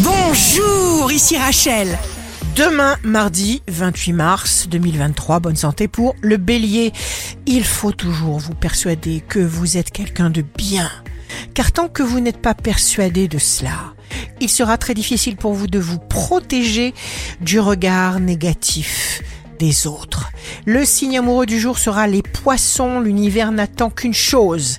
Bonjour, ici Rachel. Demain, mardi 28 mars 2023, bonne santé pour le bélier. Il faut toujours vous persuader que vous êtes quelqu'un de bien. Car tant que vous n'êtes pas persuadé de cela, il sera très difficile pour vous de vous protéger du regard négatif des autres. Le signe amoureux du jour sera les poissons. L'univers n'attend qu'une chose,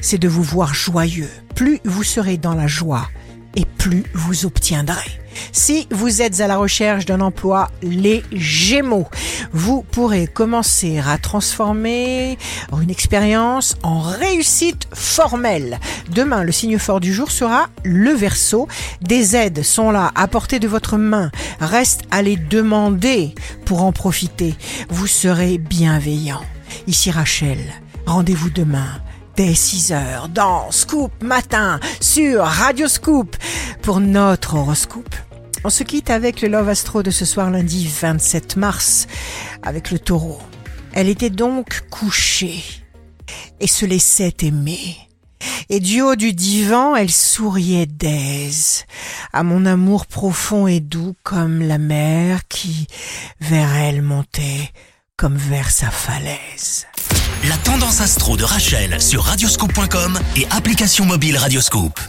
c'est de vous voir joyeux. Plus vous serez dans la joie, et plus vous obtiendrez. Si vous êtes à la recherche d'un emploi, les Gémeaux, vous pourrez commencer à transformer une expérience en réussite formelle. Demain, le signe fort du jour sera le Verseau. Des aides sont là à portée de votre main. Reste à les demander pour en profiter. Vous serez bienveillant. Ici Rachel. Rendez-vous demain dès 6 heures dans Scoop Matin sur Radio Scoop pour notre horoscope. On se quitte avec le Love Astro de ce soir lundi 27 mars avec le taureau. Elle était donc couchée et se laissait aimer. Et du haut du divan, elle souriait d'aise à mon amour profond et doux comme la mer qui vers elle montait comme vers sa falaise. La tendance astro de Rachel sur radioscope.com et application mobile Radioscope.